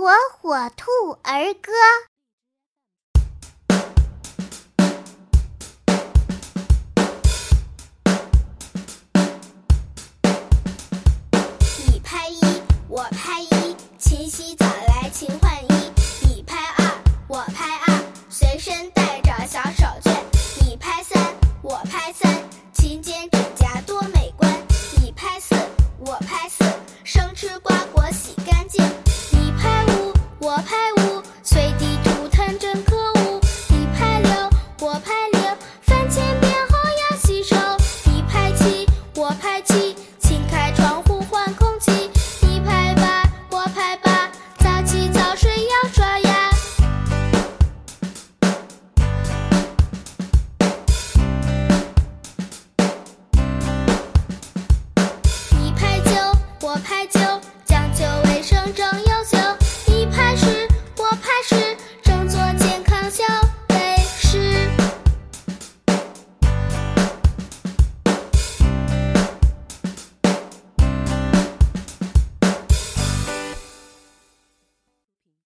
火火兔儿歌。你拍一，我拍一，勤洗澡来勤换衣。你拍二，我拍二，随身带着小手绢。你拍三，我拍三，勤剪指甲多美观。你拍四，我拍四，生吃瓜果。我拍九